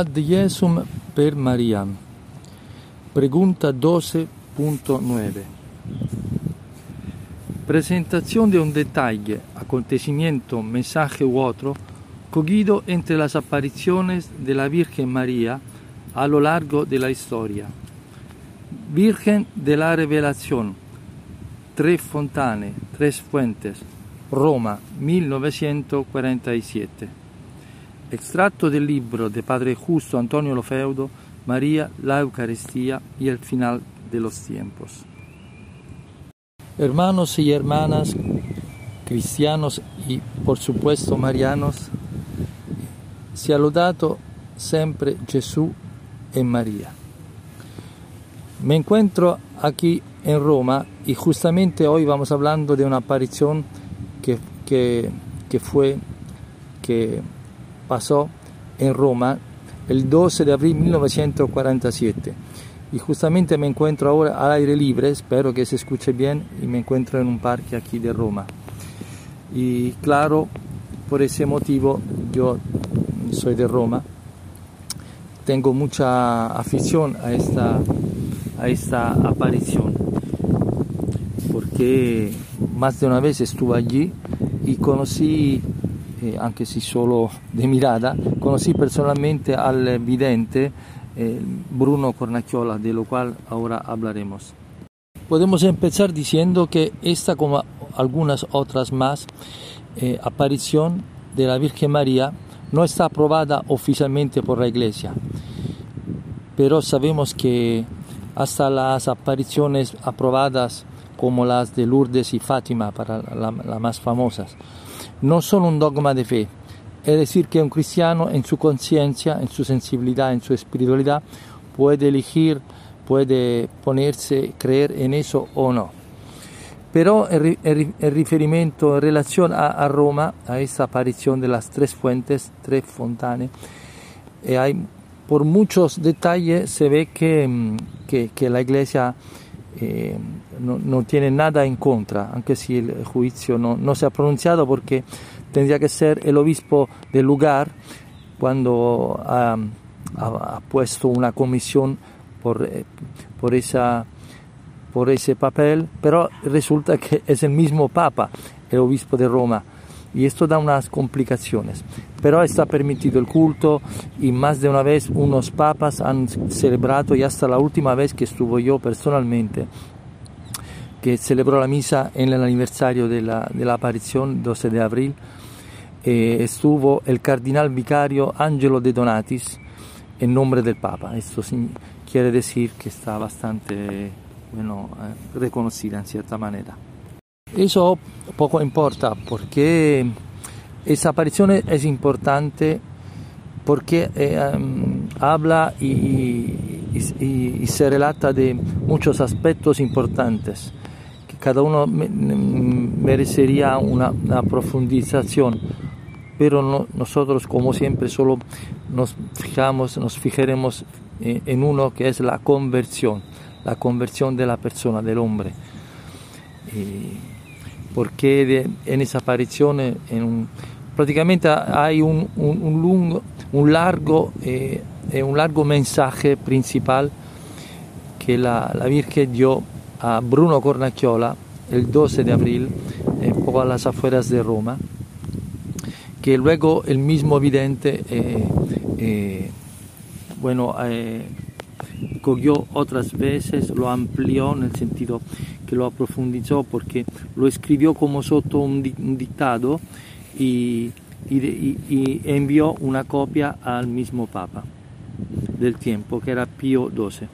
Ad Jesum per Mariam. Pregunta 12.9. Presentación de un detalle, acontecimiento, mensaje u otro, cogido entre las apariciones de la Virgen María a lo largo de la historia. Virgen de la Revelación, Tres Fontane, Tres Fuentes, Roma, 1947. Extracto del libro de Padre Justo Antonio Lofeudo, María, la Eucaristía y el final de los tiempos. Hermanos y hermanas, cristianos y por supuesto marianos, sia lodato siempre Jesús en María. Me encuentro aquí en Roma y justamente hoy vamos hablando de una aparición que, que, que fue que pasó en Roma el 12 de abril de 1947. Y justamente me encuentro ahora al aire libre, espero que se escuche bien, y me encuentro en un parque aquí de Roma. Y claro, por ese motivo yo soy de Roma, tengo mucha afición a esta, a esta aparición, porque más de una vez estuve allí y conocí eh, anche se solo de mirada, conocí personalmente al vidente eh, Bruno Cornacchiola, de lo cual ahora hablaremos. Podemos empezar diciendo que esta, como algunas otras más, eh, aparición de la Virgen María no está aprobada oficialmente por la Iglesia, pero sabemos que hasta las apariciones aprobadas como las de Lourdes y Fátima, para las más famosas, no son un dogma de fe, es decir, que un cristiano en su conciencia, en su sensibilidad, en su espiritualidad, puede elegir, puede ponerse, creer en eso o no. Pero el, referimiento en relación a, Roma, a esa aparición de las tres fuentes, tres fontanes, eh, hay, por muchos detalles se ve que, mm, que, la iglesia eh, no, tiene nada en contra, aunque si el juicio no, se ha pronunciado porque tendría que ser el obispo del lugar cuando ha, puesto una comisión por, eh, por, esa, por ese papel, pero resulta que es el mismo papa, el obispo de Roma, y esto da unas complicaciones. Pero está permitido el culto y más de una vez unos papas han celebrado y hasta la última vez que estuvo yo personalmente que celebró la misa en el aniversario de la, de la aparición 12 de abril, eh, estuvo el cardenal vicario Angelo de Donatis en nombre del Papa. Esto quiere decir que está bastante bueno, eh, reconocida en cierta manera. Eso poco importa porque esa aparición es importante porque eh, um, habla y, se relata de muchos aspectos importantes cada uno merecería una, profundización, pero nosotros como siempre solo nos fijamos, nos fijaremos en uno que es la conversión, la conversión de la persona, del hombre. Porque en esa aparición en prácticamente hay un, un, largo, eh, un largo mensaje principal que la, la Virgen dio a Bruno Cornacchiola el 12 de abril, un poco a las afueras de Roma, que luego el mismo vidente eh, eh, bueno, eh, cogió otras veces, lo amplió en el sentido que lo aprofundizó porque lo escribió como sotto un, dictado y, y, envió una copia al mismo Papa del tiempo, que era Pío XII.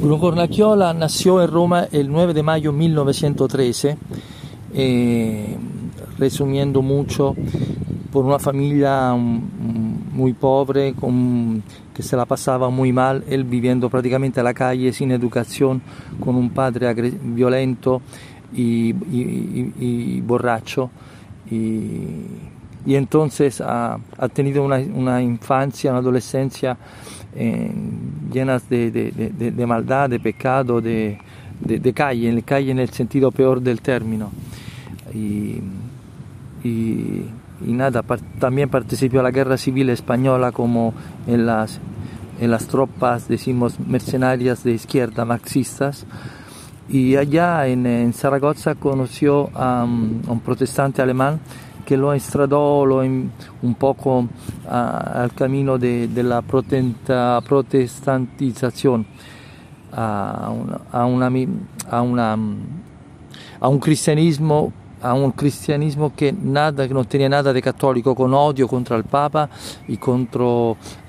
Bruno Cornacchiola nació en Roma el 9 de mayo de 1913, eh, resumiendo mucho, por una familia muy pobre, que se la pasaba muy mal, él viviendo prácticamente a la calle, sin educación, con un padre violento y, borracho. Y, entonces ha, tenido una, infancia, una adolescencia eh, llenas de, maldad, de pecado, de, calle, en el sentido peor del término. Y nada, también participó en la guerra civil española como en las, en las tropas, decimos, mercenarias de izquierda, marxistas. Y allá en, Zaragoza conoció a, un protestante alemán que lo extradó lo un poco al camino de, la protestantización, a, a, una, a, una, a un cristianismo a un cristianismo que, nada, que no tenía nada de católico, con odio contra el Papa y contra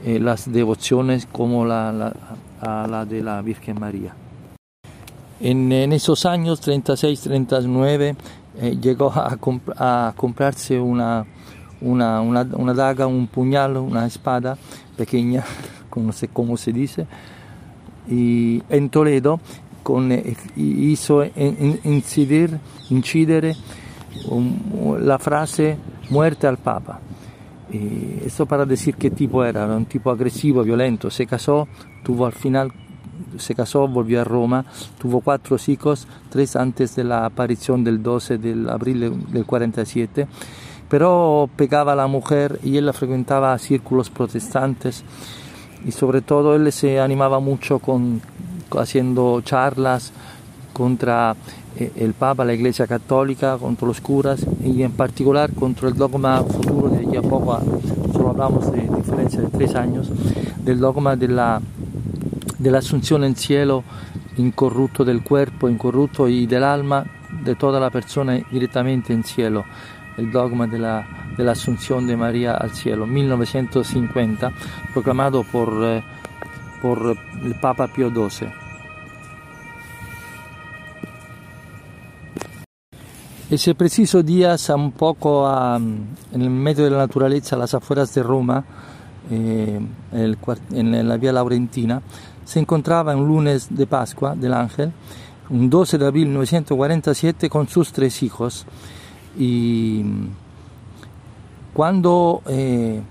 eh, las devociones como la, la, la, de la Virgen María. En, en esos años 36-39 eh, llegó a, comp a, comprarse una, una, una, una, daga, un puñal, una espada pequeña, no sé cómo se dice, y en Toledo con, eh, hizo incidir, incidere la frase muerte al Papa. Esto para decir qué tipo era, era un tipo agresivo, violento. Se casó, tuvo al final, se casó, volvió a Roma, tuvo cuatro hijos, tres antes de la aparición del 12 de abril del 47, pero pegaba a la mujer y él frecuentaba círculos protestantes y sobre todo él se animaba mucho con, haciendo charlas contra el Papa, la Iglesia Católica, contra los curas y en particular contra el dogma futuro de ya poco, solo hablamos de diferencia de tres años, del dogma de la, de la asunción en cielo incorrupto del cuerpo, incorrupto y del alma de toda la persona directamente en cielo, el dogma de la, de la Asunción de María al cielo, 1950, proclamado por, eh, por el Papa Pío XII. Ese preciso día, un poco en el medio de la naturaleza, a las afueras de Roma, eh, en la vía Laurentina, se encontraba un lunes de Pascua del Ángel, un 12 de abril de 1947, con sus tres hijos. Y cuando eh,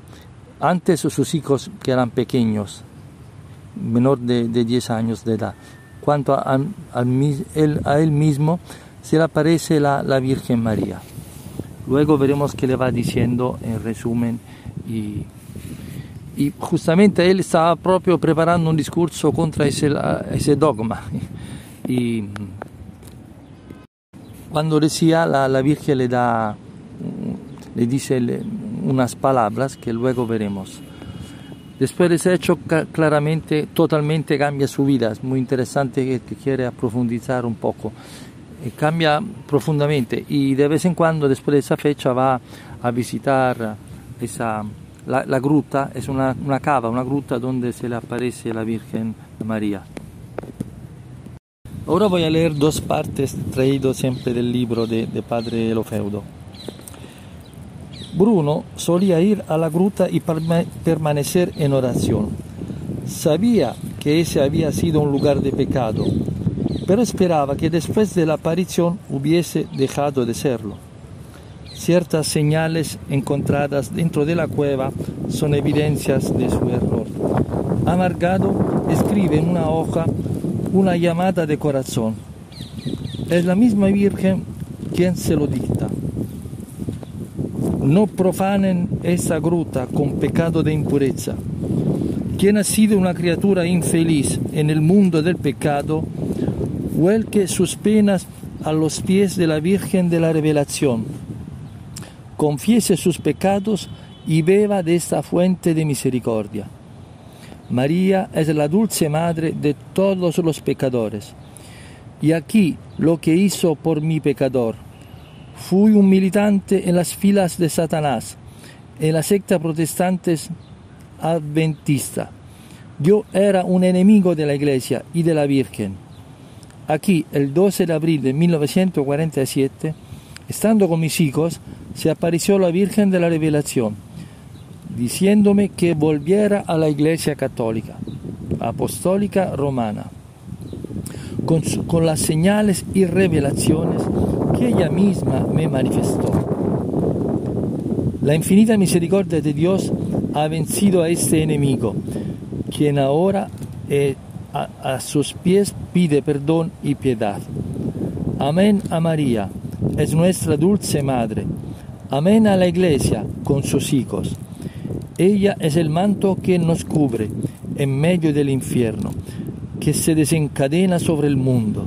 antes sus hijos, que eran pequeños, menor de, 10 años de edad, cuanto a, a él mismo, se le aparece la, la, Virgen María. Luego veremos qué le va diciendo en resumen y, justamente él estaba propio preparando un discurso contra ese, dogma. Y cuando decía la, la Virgen le da, le dice unas palabras que luego veremos. Después de ese hecho, claramente, totalmente cambia su vida. Es muy interesante que, que quiere profundizar un poco. Eh, cambia profundamente y de vez en cuando después de esa fecha va a visitar esa, la, gruta, es una, una, cava, una gruta donde se le aparece la Virgen María. Ahora voy a leer dos partes traídas siempre del libro de, de Padre Lofeudo. Bruno solía ir a la gruta y permanecer en oración. Sabía que ese había sido un lugar de pecado pero esperaba que después de la aparición hubiese dejado de serlo. Ciertas señales encontradas dentro de la cueva son evidencias de su error. Amargado escribe en una hoja una llamada de corazón. Es la misma Virgen quien se lo dicta. No profanen esa gruta con pecado de impureza. Quien ha sido una criatura infeliz en el mundo del pecado, vuelque sus penas a los pies de la Virgen de la Revelación, confiese sus pecados y beba de esta fuente de misericordia. María es la dulce madre de todos los pecadores. Y aquí lo que hizo por mi pecador. Fui un militante en las filas de Satanás, en la secta protestante adventista. Yo era un enemigo de la iglesia y de la Virgen Aquí, el 12 de abril de 1947, estando con mis hijos, se apareció la Virgen de la Revelación, diciéndome que volviera a la Iglesia Católica, Apostólica Romana, con, las señales y revelaciones que ella misma me manifestó. La infinita misericordia de Dios ha vencido a este enemigo, quien ahora es a, sus pies pide perdón y piedad. Amén a María, es nuestra dulce Madre. Amén a la iglesia con sus hijos. Ella es el manto que nos cubre en medio del infierno, que se desencadena sobre el mundo.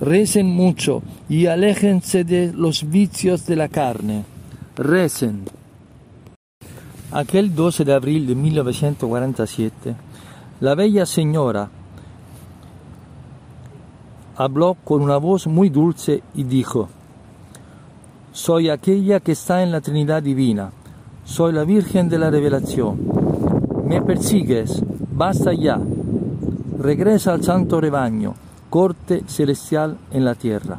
Recen mucho y aléjense de los vicios de la carne. Recen. Aquel 12 de abril de 1947, la bella señora habló con una voz muy dulce y dijo, Soy aquella que está en la Trinidad Divina, soy la Virgen de la Revelación. Me persigues, basta ya. Regresa al santo rebaño, corte celestial en la tierra.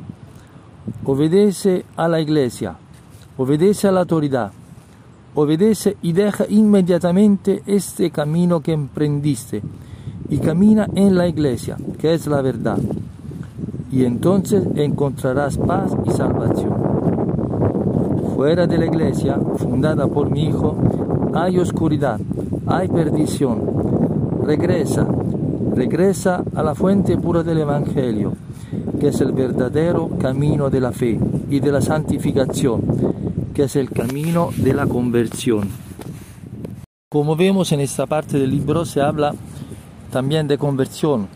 Obedece a la iglesia, obedece a la autoridad, obedece y deja inmediatamente este camino que emprendiste y camina en la iglesia, que es la verdad. Y entonces encontrarás paz y salvación. Fuera de la iglesia, fundada por mi hijo, hay oscuridad, hay perdición. Regresa, regresa a la fuente pura del Evangelio, que es el verdadero camino de la fe y de la santificación, que es el camino de la conversión. Como vemos en esta parte del libro se habla también de conversión,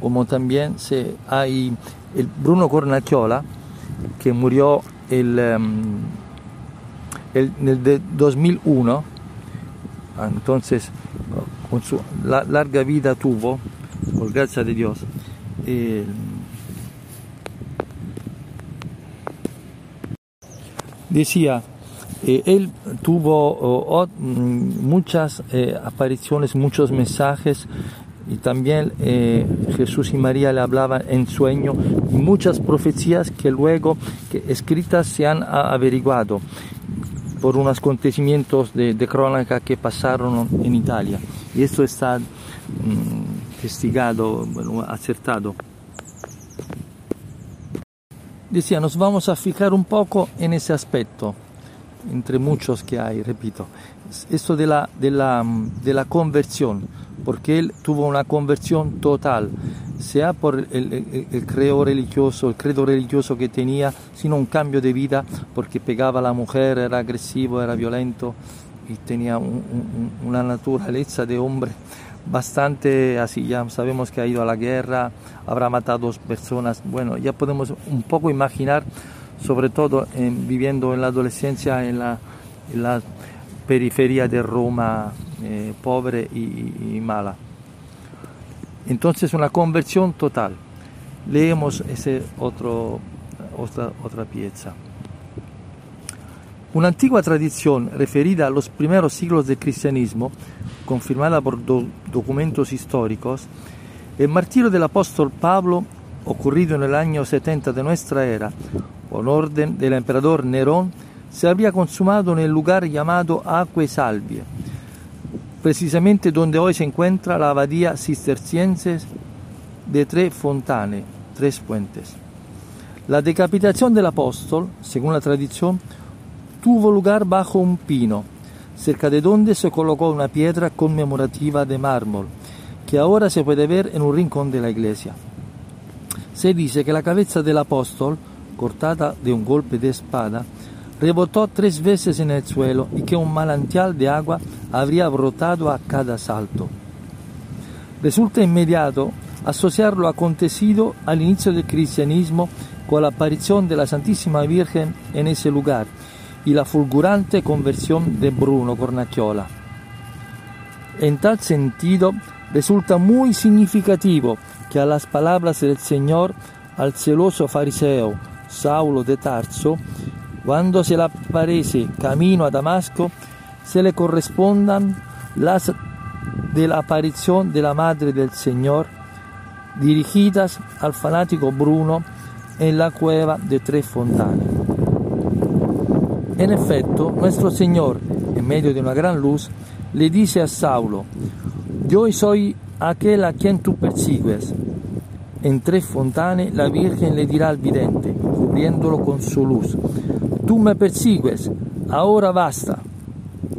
como también se, hay el Bruno Cornacchiola, que murió el, um, el, en el 2001, entonces con su la, larga vida tuvo, por gracia de Dios. Decía, eh, él tuvo muchas eh, apariciones, muchos mensajes y también eh, Jesús y María le hablaban en sueño muchas profecías que luego escritas se han averiguado por unos acontecimientos de, de crónica que pasaron en Italia y esto está mmm, investigado, bueno, acertado. Decía, nos vamos a fijar un poco en ese aspecto, entre muchos que hay, repito, esto de la, de la, de la conversión, porque él tuvo una conversión total, sea por el, el, credo religioso, el credo religioso que tenía, sino un cambio de vida, porque pegaba a la mujer, era agresivo, era violento y tenía un, un, una naturaleza de hombre bastante así, ya sabemos que ha ido a la guerra, habrá matado dos personas, bueno, ya podemos un poco imaginar, sobre todo en, viviendo en la adolescencia en la, periferia de Roma, eh, pobre y, y, mala. Entonces una conversión total. Leemos ese otro, otra, otra pieza. Una antigua tradición referida a los primeros siglos del cristianismo confirmada por do documentos históricos, el martirio del apóstol Pablo, ocurrido en el año 70 de nuestra era, por orden del emperador Nerón, se había consumado en el lugar llamado Acque Salvie, precisamente donde hoy se encuentra la abadía cisterciense de Tres Fontane, Tres Puentes. La decapitación del apóstol, según la tradición, tuvo lugar bajo un pino, cerca de donde se colocó una piedra conmemorativa de mármol, que ahora se puede ver en un rincón de la iglesia. Se dice que la cabeza del apóstol, cortada de un golpe de espada, rebotó tres veces en el suelo y que un manantial de agua habría brotado a cada salto. Resulta inmediato asociar lo acontecido al inicio del cristianismo con la aparición de la Santísima Virgen en ese lugar y la fulgurante conversión de Bruno Cornacchiola. En tal sentido, resulta muy significativo que a las palabras del Señor al celoso fariseo Saulo de Tarso, cuando se le aparece camino a Damasco, se le correspondan las de la aparición de la Madre del Señor, dirigidas al fanático Bruno en la cueva de Tres Fontanes. En efecto, nuestro Señor, en medio de una gran luz, le dice a Saulo, yo soy aquel a quien tú persigues. En tres fontanes la Virgen le dirá al vidente, cubriéndolo con su luz, tú me persigues, ahora basta.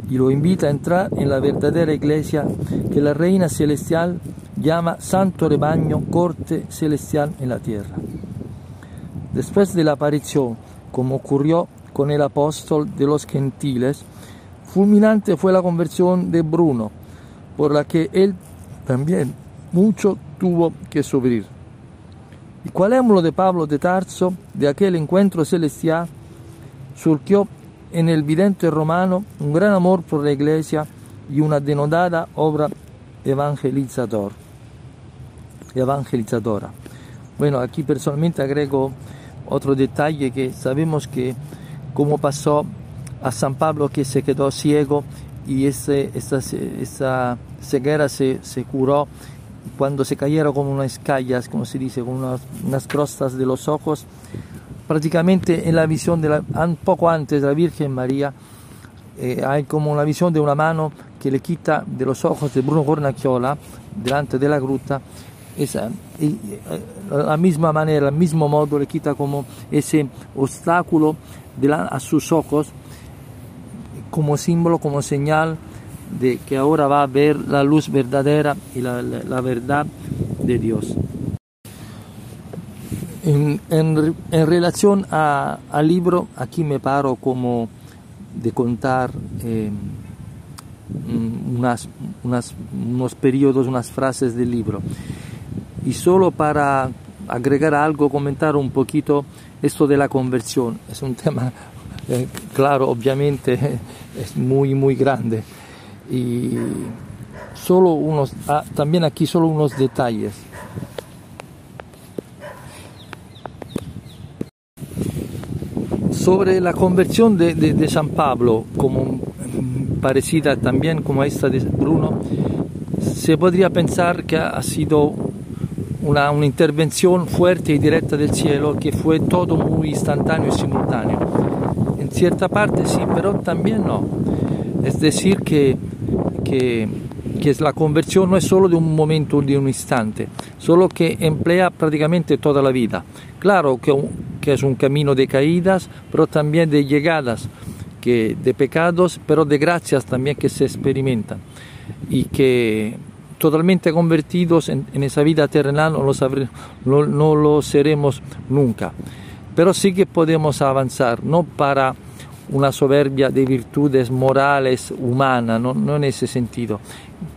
Y lo invita a entrar en la verdadera iglesia que la Reina Celestial llama Santo Rebaño, corte celestial en la tierra. Después de la aparición, como ocurrió con el apóstol de los gentiles, fulminante fue la conversión de Bruno, por la que él también mucho tuvo que sufrir. ¿Y cuál émulo de Pablo de Tarso, de aquel encuentro celestial, surgió en el vidente romano un gran amor por la iglesia y una denodada obra evangelizador, evangelizadora. Bueno, aquí personalmente agrego otro detalle que sabemos que como pasó a San Pablo que se quedó ciego y ese, esa, esa ceguera se, se, curó. Cuando se cayeron como unas callas, como se dice, con unas, unas crostas de los ojos, prácticamente en la visión de la, poco antes de la Virgen María, eh, hay como una visión de una mano que le quita de los ojos de Bruno Cornacchiola delante de la gruta, esa, eh, la misma manera, el mismo modo le quita como ese obstáculo a sus ojos como símbolo, como señal de que ahora va a ver la luz verdadera y la, verdad de Dios. En, en, relación a, al libro, aquí me paro como de contar eh, unas, unos periodos, unas frases del libro. Y solo para agregar algo, comentar un poquito esto de la conversión. Es un tema, eh, claro, obviamente muy, muy grande. Y solo unos, ah, también aquí solo unos detalles. Sobre la conversión de, de, de San Pablo, como parecida también como esta de Bruno, se podría pensar que ha sido una, intervención fuerte y directa del cielo que fue todo muy instantáneo y simultáneo. En cierta parte sí, pero también no. Es decir, que, que, que la conversión no es solo de un momento, de un instante, solo que emplea prácticamente toda la vida. Claro que, que es un camino de caídas, pero también de llegadas, que, de pecados, pero de gracias también que se experimentan y que totalmente convertidos en, esa vida terrenal no lo, no, no lo seremos nunca. Pero sí que podemos avanzar, no para una soberbia de virtudes morales humanas, no, no en ese sentido.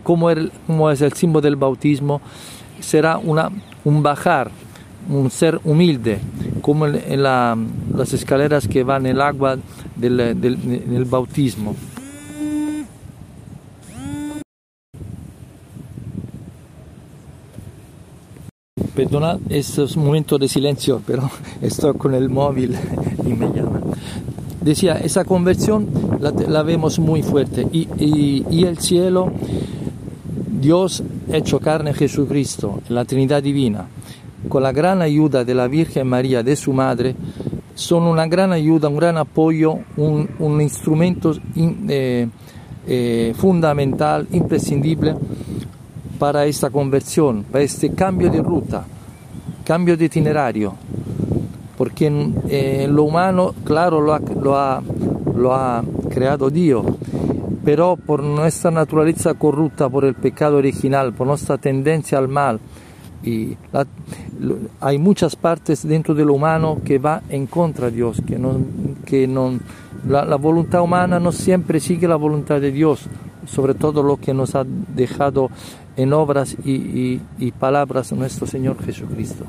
Como, como, es el símbolo del bautismo, será una, un bajar, un ser humilde, como las escaleras que van en el agua del, del bautismo. Perdonad estos momentos de silencio, pero estoy con el móvil y me llama. Decía, esa conversión la, vemos muy fuerte y, el cielo, Dios hecho carne Jesucristo, la Trinidad Divina, con la gran ayuda de la Virgen María, de su madre, son una gran ayuda, un gran apoyo, un, instrumento in, eh, eh, fundamental, imprescindible para esta conversión, para este cambio de ruta, cambio de itinerario, porque lo humano, claro, lo ha, lo, ha, lo ha, creado Dios, pero por nuestra naturaleza corrupta, por el pecado original, por nuestra tendencia al mal, hay muchas partes dentro de lo humano que va en contra de Dios, que no, que no la voluntad humana no siempre sigue la voluntad de Dios, sobre todo lo que nos ha dejado en obras y, y, y palabras nuestro Señor Jesucristo.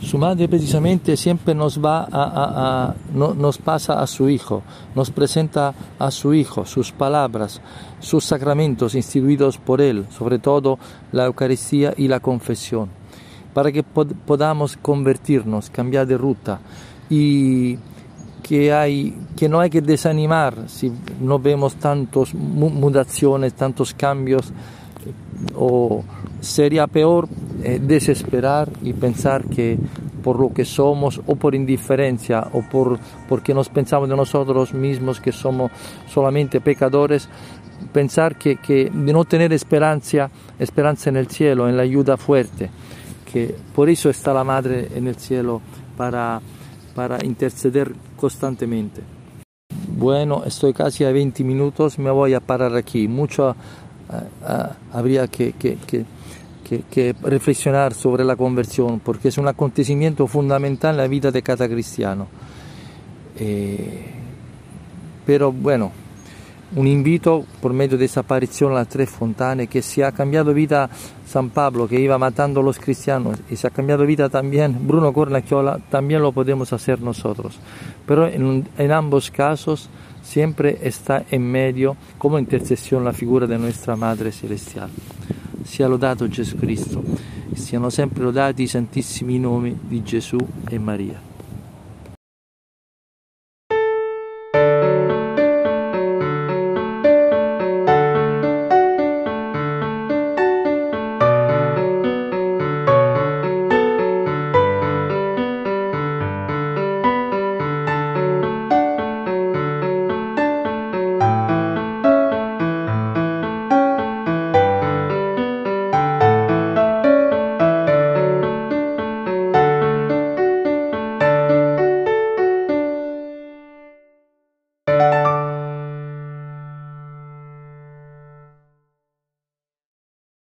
Su madre precisamente siempre nos va a, a, a no, nos pasa a su hijo, nos presenta a su hijo, sus palabras, sus sacramentos instituidos por él, sobre todo la Eucaristía y la confesión, para que pod podamos convertirnos, cambiar de ruta y que, hay, que no hay que desanimar si no vemos tantas mutaciones, tantos cambios, o sería peor eh, desesperar y pensar que por lo que somos o por indiferencia o por, porque nos pensamos de nosotros mismos que somos solamente pecadores, pensar que, que de no tener esperanza, esperanza en el cielo, en la ayuda fuerte, que por eso está la Madre en el cielo para para interceder constantemente. Bueno, estoy casi a 20 minutos, me voy a parar aquí. Mucho uh, uh, habría que, que, que, que, reflexionar sobre la conversión, porque es un acontecimiento fundamental en la vida de cada cristiano. Eh, pero bueno, un invito por medio de esa aparición a las tres fontanes, que si ha cambiado vida San Pablo, que iba matando a los cristianos, y si ha cambiado vida también Bruno Cornacchiola, también lo podemos hacer nosotros. Pero en, en ambos casos siempre está en medio como intercesión la figura de nuestra Madre Celestial. Sia lodato Gesù Cristo, siano sempre lodati i santissimi nomi di Gesù e Maria.